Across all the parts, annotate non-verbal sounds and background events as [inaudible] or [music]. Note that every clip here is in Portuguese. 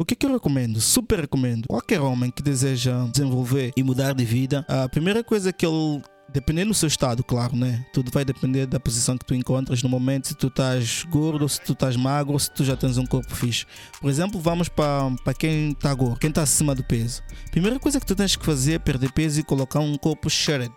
O que, que eu recomendo? Super recomendo. Qualquer homem que deseja desenvolver e mudar de vida, a primeira coisa que ele Dependendo do seu estado, claro, né? Tudo vai depender da posição que tu encontras no momento, se tu estás gordo, se tu estás magro, se tu já tens um corpo fixe. Por exemplo, vamos para quem está gordo, quem está acima do peso. Primeira coisa que tu tens que fazer é perder peso e colocar um corpo shredded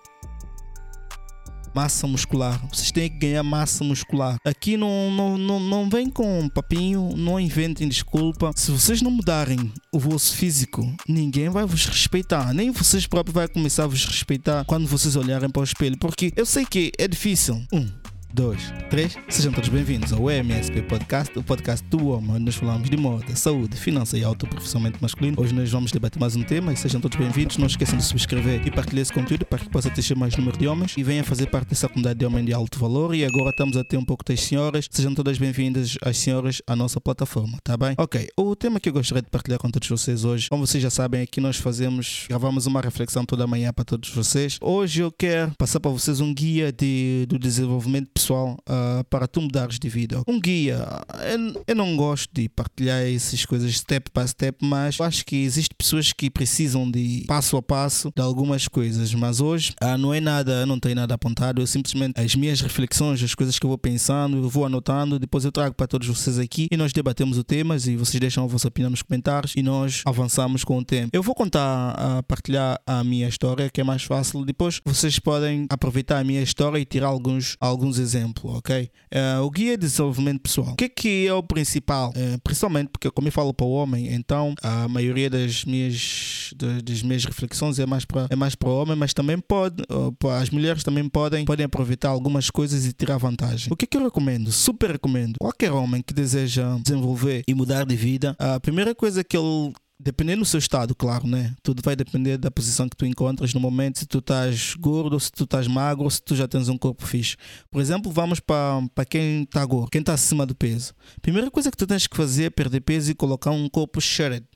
massa muscular. Vocês têm que ganhar massa muscular. Aqui não, não, não, não vem com papinho, não inventem desculpa. Se vocês não mudarem o vosso físico, ninguém vai vos respeitar. Nem vocês próprios vão começar a vos respeitar quando vocês olharem para o espelho. Porque eu sei que é difícil. Um, 2, 3. Sejam todos bem-vindos ao MSP Podcast, o podcast do homem, onde nós falamos de moda, saúde, finança e autoprofissionamento masculino. Hoje nós vamos debater mais um tema e sejam todos bem-vindos. Não esqueçam de subscrever e partilhar esse conteúdo para que possa atingir mais número de homens e venha fazer parte dessa comunidade de homens de alto valor. E agora estamos a ter um pouco das senhoras. Sejam todas bem-vindas, as senhoras, à nossa plataforma, tá bem? Ok, o tema que eu gostaria de partilhar com todos vocês hoje, como vocês já sabem, aqui nós fazemos, gravamos uma reflexão toda manhã para todos vocês. Hoje eu quero passar para vocês um guia de, do desenvolvimento pessoal uh, para tu mudares de vida. Um guia, eu, eu, não gosto de partilhar essas coisas step by step, mas acho que existem pessoas que precisam de passo a passo de algumas coisas. Mas hoje uh, não é nada, não tenho nada apontado, eu simplesmente as minhas reflexões, as coisas que eu vou pensando, eu vou anotando, depois eu trago para todos vocês aqui e nós debatemos o tema e vocês deixam a vossa opinião nos comentários e nós avançamos com o tempo. Eu vou contar, uh, partilhar a minha história, que é mais fácil. Depois vocês podem aproveitar a minha história e tirar alguns, alguns exemplos ok? Uh, o guia de desenvolvimento pessoal. O que é que é o principal? Uh, principalmente porque, como eu falo para o homem, então a maioria das minhas, das, das minhas reflexões é mais para é mais para o homem, mas também pode, uh, as mulheres também podem, podem aproveitar algumas coisas e tirar vantagem. O que é que eu recomendo? Super recomendo. Qualquer homem que deseja desenvolver e mudar de vida, a primeira coisa que ele Dependendo do seu estado, claro, né? Tudo vai depender da posição que tu encontras no momento, se tu estás gordo, se tu estás magro, se tu já tens um corpo fixe. Por exemplo, vamos para quem está gordo, quem está acima do peso. Primeira coisa que tu tens que fazer é perder peso e colocar um corpo shredded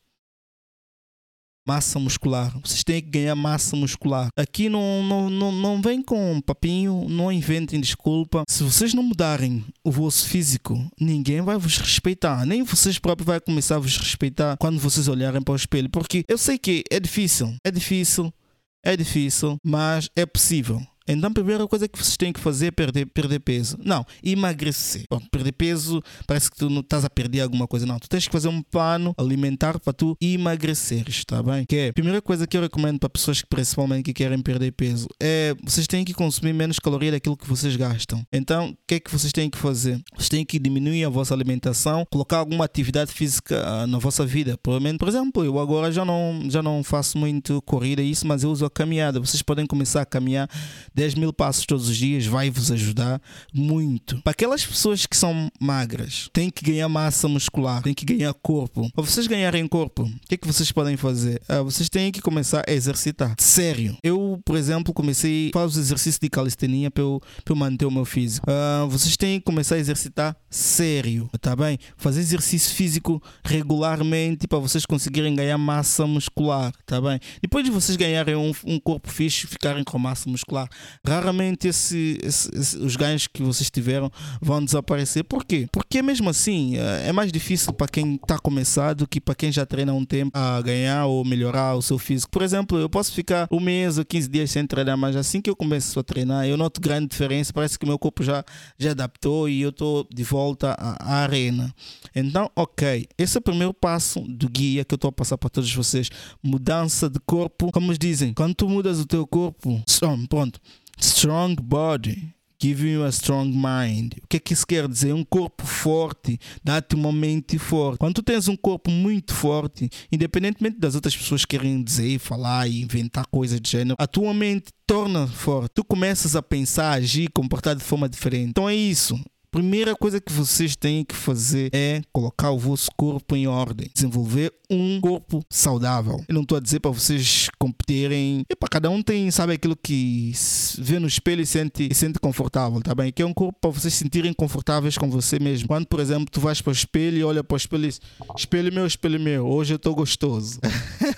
massa muscular. Vocês têm que ganhar massa muscular. Aqui não, não, não, não vem com papinho, não inventem desculpa. Se vocês não mudarem o vosso físico, ninguém vai vos respeitar. Nem vocês próprios vão começar a vos respeitar quando vocês olharem para o espelho. Porque eu sei que é difícil, é difícil, é difícil, mas é possível. Então a primeira coisa que vocês têm que fazer é perder, perder peso. Não, emagrecer. Bom, perder peso parece que tu não estás a perder alguma coisa. Não, tu tens que fazer um plano alimentar para tu emagrecer, está bem? Que é a primeira coisa que eu recomendo para pessoas que principalmente que querem perder peso é vocês têm que consumir menos caloria daquilo que vocês gastam. Então, o que é que vocês têm que fazer? Vocês têm que diminuir a vossa alimentação, colocar alguma atividade física uh, na vossa vida. Provavelmente, por exemplo, eu agora já não, já não faço muito corrida isso, mas eu uso a caminhada. Vocês podem começar a caminhar 10 mil passos todos os dias vai vos ajudar muito. Para aquelas pessoas que são magras, têm que ganhar massa muscular, têm que ganhar corpo. Para vocês ganharem corpo, o que é que vocês podem fazer? Ah, vocês têm que começar a exercitar. Sério. Eu, por exemplo, comecei a fazer exercício de calistenia para eu, eu manter o meu físico. Ah, vocês têm que começar a exercitar sério, tá bem? Fazer exercício físico regularmente para vocês conseguirem ganhar massa muscular, tá bem? Depois de vocês ganharem um, um corpo fixe, ficarem com massa muscular, raramente esse, esse, esse, os ganhos que vocês tiveram vão desaparecer. Por quê? Porque mesmo assim eh, é mais difícil para quem está começado do que para quem já treina um tempo a ganhar ou melhorar o seu físico. Por exemplo, eu posso ficar um mês ou 15 dias sem treinar, mas assim que eu começo a treinar, eu noto grande diferença. Parece que meu corpo já, já adaptou e eu estou de volta à, à arena. Então, ok, esse é o primeiro passo do guia que eu estou a passar para todos vocês. Mudança de corpo. Como dizem, quando tu mudas o teu corpo, pronto Strong body give you a strong mind. O que é que isso quer dizer? Um corpo forte dá-te uma mente forte. Quando tu tens um corpo muito forte, independentemente das outras pessoas querem dizer, falar e inventar coisas de gênero, a tua mente torna forte. Tu começas a pensar, agir, comportar de forma diferente. Então é isso primeira coisa que vocês têm que fazer é colocar o vosso corpo em ordem, desenvolver um corpo saudável. Eu não estou a dizer para vocês competirem. Para cada um tem, sabe, aquilo que vê no espelho e sente, e sente confortável, tá bem? Que é um corpo para vocês sentirem confortáveis com você mesmo. Quando, por exemplo, tu vais para o espelho e olha para o espelho e diz: Espelho meu, espelho meu, hoje eu estou gostoso.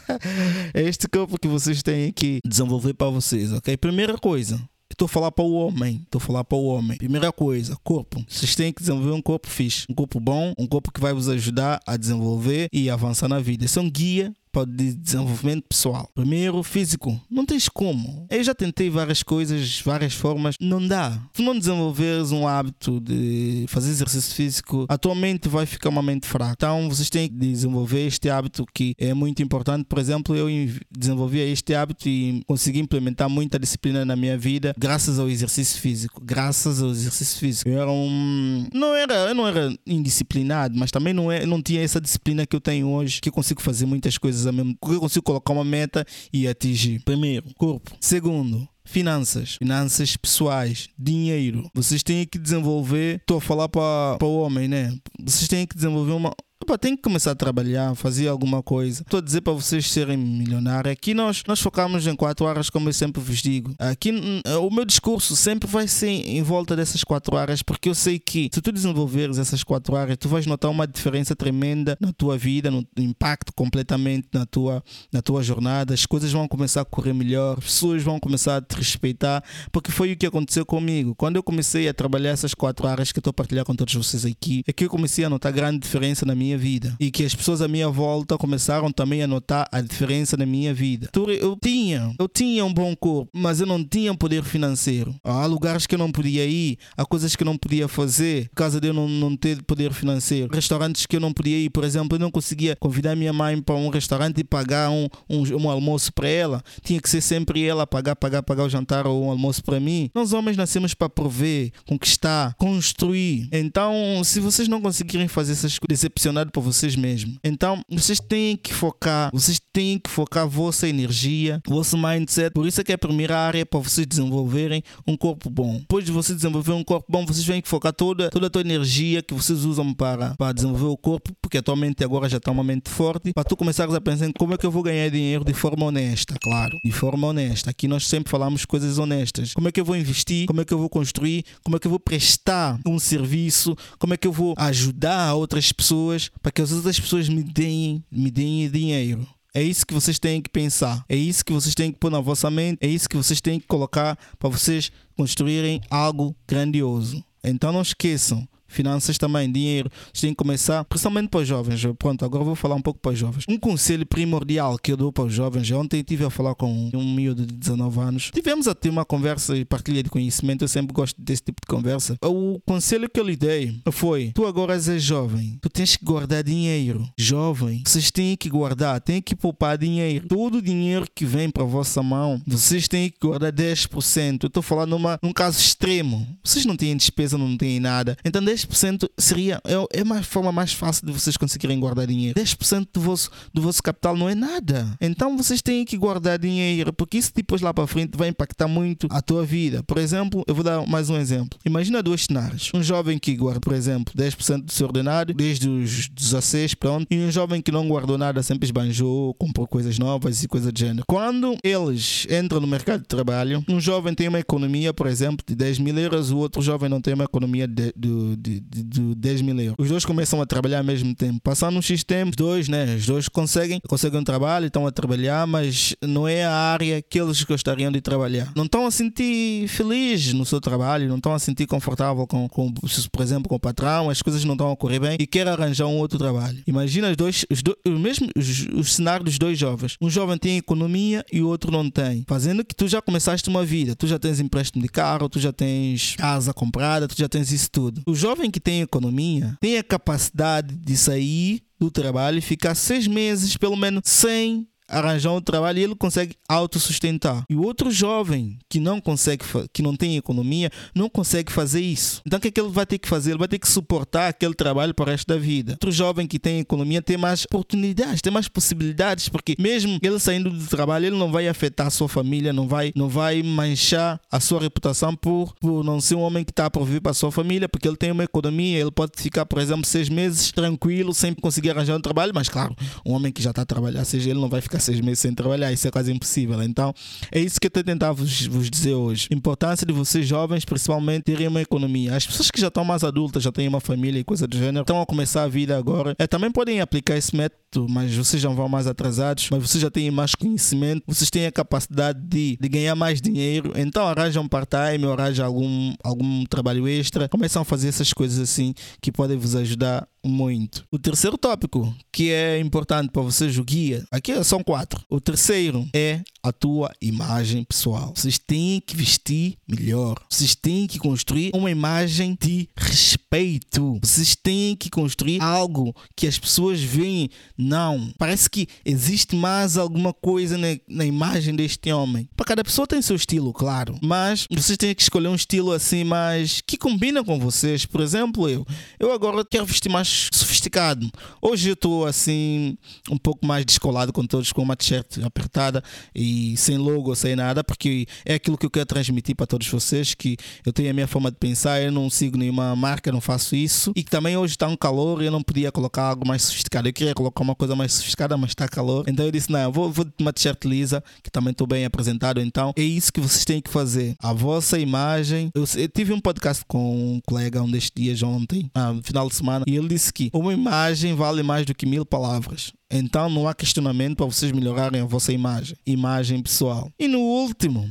[laughs] é este corpo que vocês têm que desenvolver para vocês, ok? Primeira coisa Estou a falar para o homem. Estou a falar para o homem. Primeira coisa, corpo. Vocês têm que desenvolver um corpo fixe. Um corpo bom, um corpo que vai vos ajudar a desenvolver e avançar na vida. Isso é um guia de desenvolvimento pessoal. Primeiro, físico. Não tens como. Eu já tentei várias coisas, várias formas. Não dá. Se não desenvolveres um hábito de fazer exercício físico, atualmente vai ficar uma mente fraca. Então, vocês têm que desenvolver este hábito que é muito importante. Por exemplo, eu desenvolvi este hábito e consegui implementar muita disciplina na minha vida graças ao exercício físico. Graças ao exercício físico. Eu era um. Não era, eu não era indisciplinado, mas também não, é, não tinha essa disciplina que eu tenho hoje, que eu consigo fazer muitas coisas mesmo. Eu consigo colocar uma meta e atingir. Primeiro, corpo. Segundo, finanças, finanças pessoais, dinheiro. Vocês têm que desenvolver. Estou a falar para o homem, né? Vocês têm que desenvolver uma, Opa, tem que começar a trabalhar, fazer alguma coisa. Estou a dizer para vocês serem milionários. Aqui nós, nós focamos em quatro áreas, como eu sempre vos digo. Aqui o meu discurso sempre vai ser em volta dessas quatro áreas, porque eu sei que se tu desenvolveres essas quatro áreas, tu vais notar uma diferença tremenda na tua vida, no impacto completamente na tua, na tua jornada. As coisas vão começar a correr melhor, as pessoas vão começar a te respeitar, porque foi o que aconteceu comigo. Quando eu comecei a trabalhar essas quatro áreas que estou a partilhar com todos vocês aqui, é que eu comecei a notar grande diferença na minha minha vida e que as pessoas à minha volta começaram também a notar a diferença na minha vida. Eu tinha, eu tinha um bom corpo, mas eu não tinha poder financeiro. Há lugares que eu não podia ir, há coisas que eu não podia fazer por causa de eu não, não ter poder financeiro. Restaurantes que eu não podia ir, por exemplo, eu não conseguia convidar minha mãe para um restaurante e pagar um, um, um almoço para ela. Tinha que ser sempre ela pagar, pagar, pagar o jantar ou um almoço para mim. Nós homens nascemos para prover, conquistar, construir. Então, se vocês não conseguirem fazer essas decepcionar para vocês mesmos. Então, vocês têm que focar, vocês têm que focar a vossa energia, o vosso mindset. Por isso é que é a primeira área para vocês desenvolverem um corpo bom. Depois de você desenvolver um corpo bom, vocês têm que focar toda, toda a tua energia que vocês usam para, para desenvolver o corpo, porque atualmente agora já está uma mente forte, para tu começares a pensar como é que eu vou ganhar dinheiro de forma honesta, claro, de forma honesta. Aqui nós sempre falamos coisas honestas. Como é que eu vou investir? Como é que eu vou construir? Como é que eu vou prestar um serviço? Como é que eu vou ajudar outras pessoas? para que as outras pessoas me deem, me deem dinheiro. É isso que vocês têm que pensar. É isso que vocês têm que pôr na vossa mente. É isso que vocês têm que colocar para vocês construírem algo grandioso. Então não esqueçam finanças também, dinheiro. Vocês têm que começar, principalmente para os jovens. Pronto, agora vou falar um pouco para os jovens. Um conselho primordial que eu dou para os jovens. Ontem estive a falar com um miúdo de 19 anos. Tivemos a ter uma conversa e partilha de conhecimento. Eu sempre gosto desse tipo de conversa. O conselho que eu lhe dei foi: Tu agora és jovem, tu tens que guardar dinheiro. Jovem, vocês têm que guardar, têm que poupar dinheiro. Todo o dinheiro que vem para a vossa mão, vocês têm que guardar 10%. Eu estou falando numa, num caso extremo. Vocês não têm despesa, não têm nada. Então 10 10% seria é, é forma mais fácil de vocês conseguirem guardar dinheiro. 10% do vosso, do vosso capital não é nada. Então vocês têm que guardar dinheiro, porque isso depois lá para frente vai impactar muito a tua vida. Por exemplo, eu vou dar mais um exemplo. Imagina dois cenários. Um jovem que guarda, por exemplo, 10% do seu ordenado desde os 16, pronto, e um jovem que não guardou nada, sempre esbanjou, comprou coisas novas e coisa de gênero. Quando eles entram no mercado de trabalho, um jovem tem uma economia, por exemplo, de 10 mil euros, o outro jovem não tem uma economia de, de, de de, de 10 mil euros. Os dois começam a trabalhar ao mesmo tempo. Passando um X tempo, os dois, né? Os dois conseguem, conseguem um trabalho, estão a trabalhar, mas não é a área que eles gostariam de trabalhar. Não estão a sentir felizes no seu trabalho, não estão a sentir confortável com, com por exemplo, com o patrão, as coisas não estão a correr bem e quer arranjar um outro trabalho. Imagina os dois, os dois mesmo os, os dos dois jovens. Um jovem tem economia e o outro não tem. Fazendo que tu já começaste uma vida, tu já tens empréstimo de carro, tu já tens casa comprada, tu já tens isso tudo. O jovem jovem que tem economia tem a capacidade de sair do trabalho e ficar seis meses, pelo menos, sem arranjar um trabalho e ele consegue autossustentar. E o outro jovem que não consegue, que não tem economia, não consegue fazer isso. Então o que é que ele vai ter que fazer? Ele vai ter que suportar aquele trabalho para o resto da vida. Outro jovem que tem economia tem mais oportunidades, tem mais possibilidades, porque mesmo ele saindo do trabalho, ele não vai afetar a sua família, não vai, não vai manchar a sua reputação por, por não ser um homem que está a prover para a sua família, porque ele tem uma economia, ele pode ficar, por exemplo, seis meses tranquilo, sem conseguir arranjar um trabalho, mas claro, um homem que já está a trabalhar, seja ele não vai ficar ficar seis meses sem trabalhar, isso é quase impossível. Então, é isso que eu estou tentando vos, vos dizer hoje. Importância de vocês jovens, principalmente, terem uma economia. As pessoas que já estão mais adultas, já têm uma família e coisa do gênero, estão a começar a vida agora, é, também podem aplicar esse método, mas vocês já vão mais atrasados, mas vocês já têm mais conhecimento, vocês têm a capacidade de, de ganhar mais dinheiro, então arranjam part-time arranjam algum, algum trabalho extra, começam a fazer essas coisas assim que podem vos ajudar muito. O terceiro tópico que é importante para vocês, o guia, aqui são quatro. O terceiro é a tua imagem pessoal. Vocês têm que vestir melhor. Vocês têm que construir uma imagem de respeito. Vocês têm que construir algo que as pessoas veem. Não. Parece que existe mais alguma coisa na, na imagem deste homem. Para cada pessoa tem seu estilo, claro. Mas vocês têm que escolher um estilo assim mais que combina com vocês. Por exemplo, eu. Eu agora quero vestir mais sofisticado. Hoje eu estou assim um pouco mais descolado com todos com uma t-shirt apertada e sem logo, sem nada, porque é aquilo que eu quero transmitir para todos vocês que eu tenho a minha forma de pensar, eu não sigo nenhuma marca, não faço isso e que também hoje está um calor e eu não podia colocar algo mais sofisticado. Eu queria colocar uma coisa mais sofisticada, mas está calor. Então eu disse, não, vou, vou de uma t-shirt lisa, que também estou bem apresentado. Então é isso que vocês têm que fazer. A vossa imagem. Eu, eu tive um podcast com um colega um destes dias ontem, ah, no final de semana, e ele disse que uma imagem vale mais do que mil palavras. Então não há questionamento para vocês melhorarem a vossa imagem, imagem pessoal. E no último,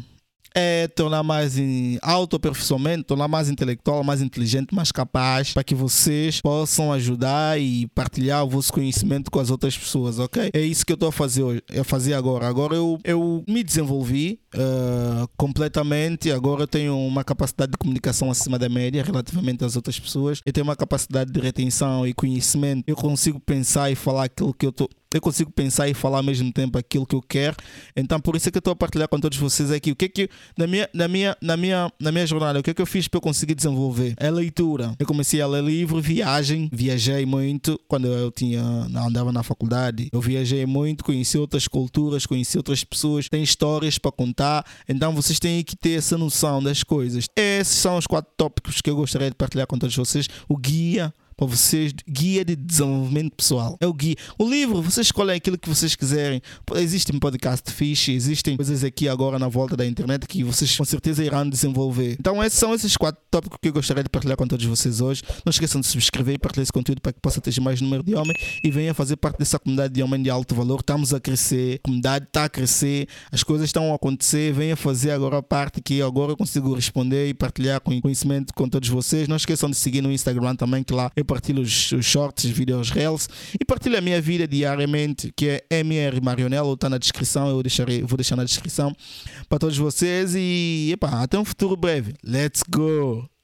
é tornar mais autoaperfeiçoamento, tornar mais intelectual, mais inteligente, mais capaz, para que vocês possam ajudar e partilhar o vosso conhecimento com as outras pessoas, ok? É isso que eu estou a fazer hoje, a fazer agora. Agora eu, eu me desenvolvi uh, completamente, agora eu tenho uma capacidade de comunicação acima da média relativamente às outras pessoas, eu tenho uma capacidade de retenção e conhecimento, eu consigo pensar e falar aquilo que eu estou eu consigo pensar e falar ao mesmo tempo aquilo que eu quero. Então, por isso é que eu estou a partilhar com todos vocês aqui. O que é que, na minha, na minha, na minha, na minha jornada, o que é que eu fiz para eu conseguir desenvolver? É leitura. Eu comecei a ler livro, viagem, viajei muito quando eu tinha, andava na faculdade. Eu viajei muito, conheci outras culturas, conheci outras pessoas, tem histórias para contar. Então, vocês têm que ter essa noção das coisas. Esses são os quatro tópicos que eu gostaria de partilhar com todos vocês. O guia para vocês, guia de desenvolvimento pessoal. É o guia. O livro, vocês escolhem aquilo que vocês quiserem. Existem podcast fixe, existem coisas aqui agora na volta da internet que vocês com certeza irão desenvolver. Então, esses são esses quatro tópicos que eu gostaria de partilhar com todos vocês hoje. Não esqueçam de subscrever e partilhar esse conteúdo para que possa ter mais número de homens e venha fazer parte dessa comunidade de homens de alto valor. Estamos a crescer, a comunidade está a crescer, as coisas estão a acontecer. Venha fazer agora a parte que agora eu consigo responder e partilhar conhecimento com todos vocês. Não esqueçam de seguir no Instagram também, que lá eu partilho os, os shorts, os vídeos reels e partilho a minha vida diariamente, que é MR Marionelo, está na descrição, eu deixarei, vou deixar na descrição para todos vocês e até um futuro breve. Let's go!